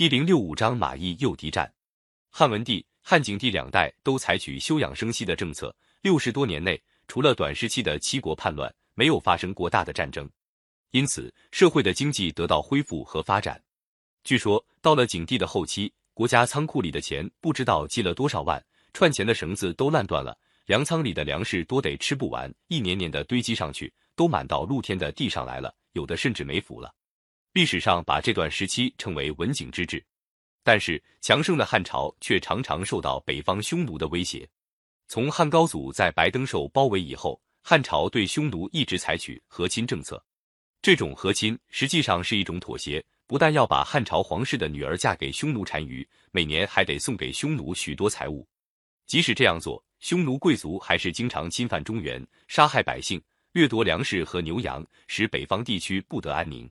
第零六五章马邑诱敌战。汉文帝、汉景帝两代都采取休养生息的政策，六十多年内，除了短时期的七国叛乱，没有发生过大的战争，因此社会的经济得到恢复和发展。据说到了景帝的后期，国家仓库里的钱不知道积了多少万，串钱的绳子都烂断了，粮仓里的粮食多得吃不完，一年年的堆积上去，都满到露天的地上来了，有的甚至没腐了。历史上把这段时期称为文景之治，但是强盛的汉朝却常常受到北方匈奴的威胁。从汉高祖在白登寿包围以后，汉朝对匈奴一直采取和亲政策。这种和亲实际上是一种妥协，不但要把汉朝皇室的女儿嫁给匈奴单于，每年还得送给匈奴许多财物。即使这样做，匈奴贵族还是经常侵犯中原，杀害百姓，掠夺粮食和牛羊，使北方地区不得安宁。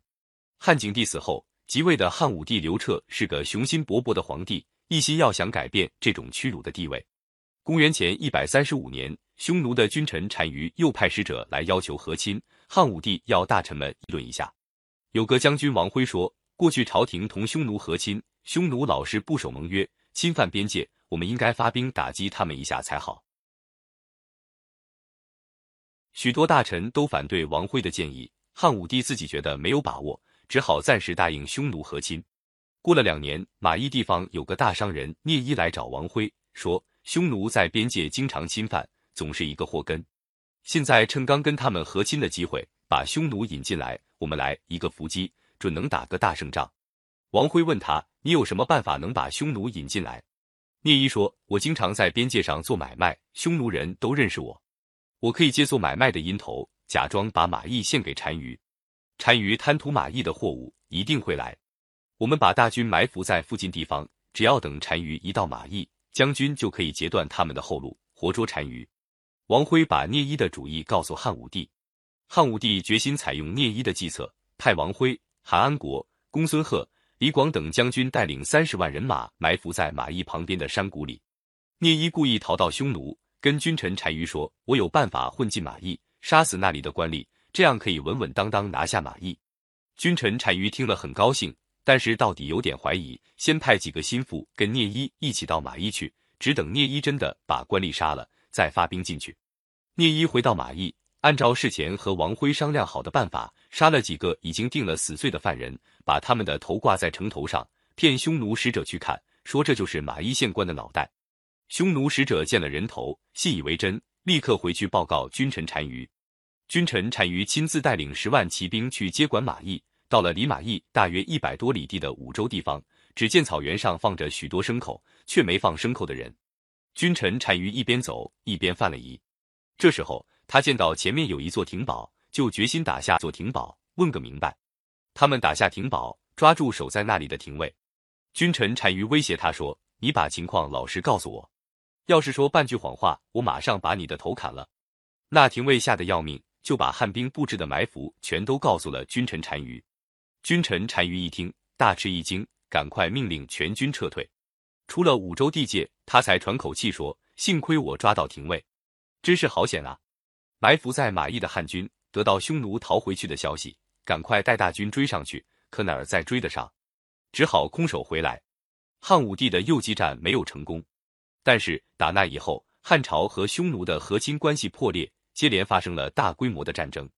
汉景帝死后，即位的汉武帝刘彻是个雄心勃勃的皇帝，一心要想改变这种屈辱的地位。公元前一百三十五年，匈奴的君臣单于又派使者来要求和亲，汉武帝要大臣们议论一下。有个将军王辉说：“过去朝廷同匈奴和亲，匈奴老是不守盟约，侵犯边界，我们应该发兵打击他们一下才好。”许多大臣都反对王辉的建议，汉武帝自己觉得没有把握。只好暂时答应匈奴和亲。过了两年，马邑地方有个大商人聂伊来找王辉，说匈奴在边界经常侵犯，总是一个祸根。现在趁刚跟他们和亲的机会，把匈奴引进来，我们来一个伏击，准能打个大胜仗。王辉问他：“你有什么办法能把匈奴引进来？”聂伊说：“我经常在边界上做买卖，匈奴人都认识我，我可以借做买卖的因头，假装把马邑献给单于。”单于贪图马邑的货物，一定会来。我们把大军埋伏在附近地方，只要等单于一到马邑，将军就可以截断他们的后路，活捉单于。王辉把聂一的主意告诉汉武帝，汉武帝决心采用聂一的计策，派王辉、韩安国、公孙贺、李广等将军带领三十万人马埋伏在马邑旁边的山谷里。聂一故意逃到匈奴，跟君臣单于说：“我有办法混进马邑，杀死那里的官吏。”这样可以稳稳当当拿下马邑。君臣单于听了很高兴，但是到底有点怀疑，先派几个心腹跟聂一一起到马邑去，只等聂一真的把官吏杀了，再发兵进去。聂一回到马邑，按照事前和王辉商量好的办法，杀了几个已经定了死罪的犯人，把他们的头挂在城头上，骗匈奴使者去看，说这就是马邑县官的脑袋。匈奴使者见了人头，信以为真，立刻回去报告君臣单于。君臣单于亲自带领十万骑兵去接管马邑，到了离马邑大约一百多里地的五州地方，只见草原上放着许多牲口，却没放牲口的人。君臣单于一边走一边犯了疑。这时候他见到前面有一座亭堡，就决心打下座亭堡，问个明白。他们打下亭堡，抓住守在那里的廷尉。君臣单于威胁他说：“你把情况老实告诉我，要是说半句谎话，我马上把你的头砍了。”那廷尉吓得要命。就把汉兵布置的埋伏全都告诉了君臣单于。君臣单于一听，大吃一惊，赶快命令全军撤退。出了五州地界，他才喘口气说：“幸亏我抓到廷尉，真是好险啊！”埋伏在马邑的汉军得到匈奴逃回去的消息，赶快带大军追上去，可哪儿再追得上？只好空手回来。汉武帝的诱击战没有成功，但是打那以后，汉朝和匈奴的和亲关系破裂。接连发生了大规模的战争。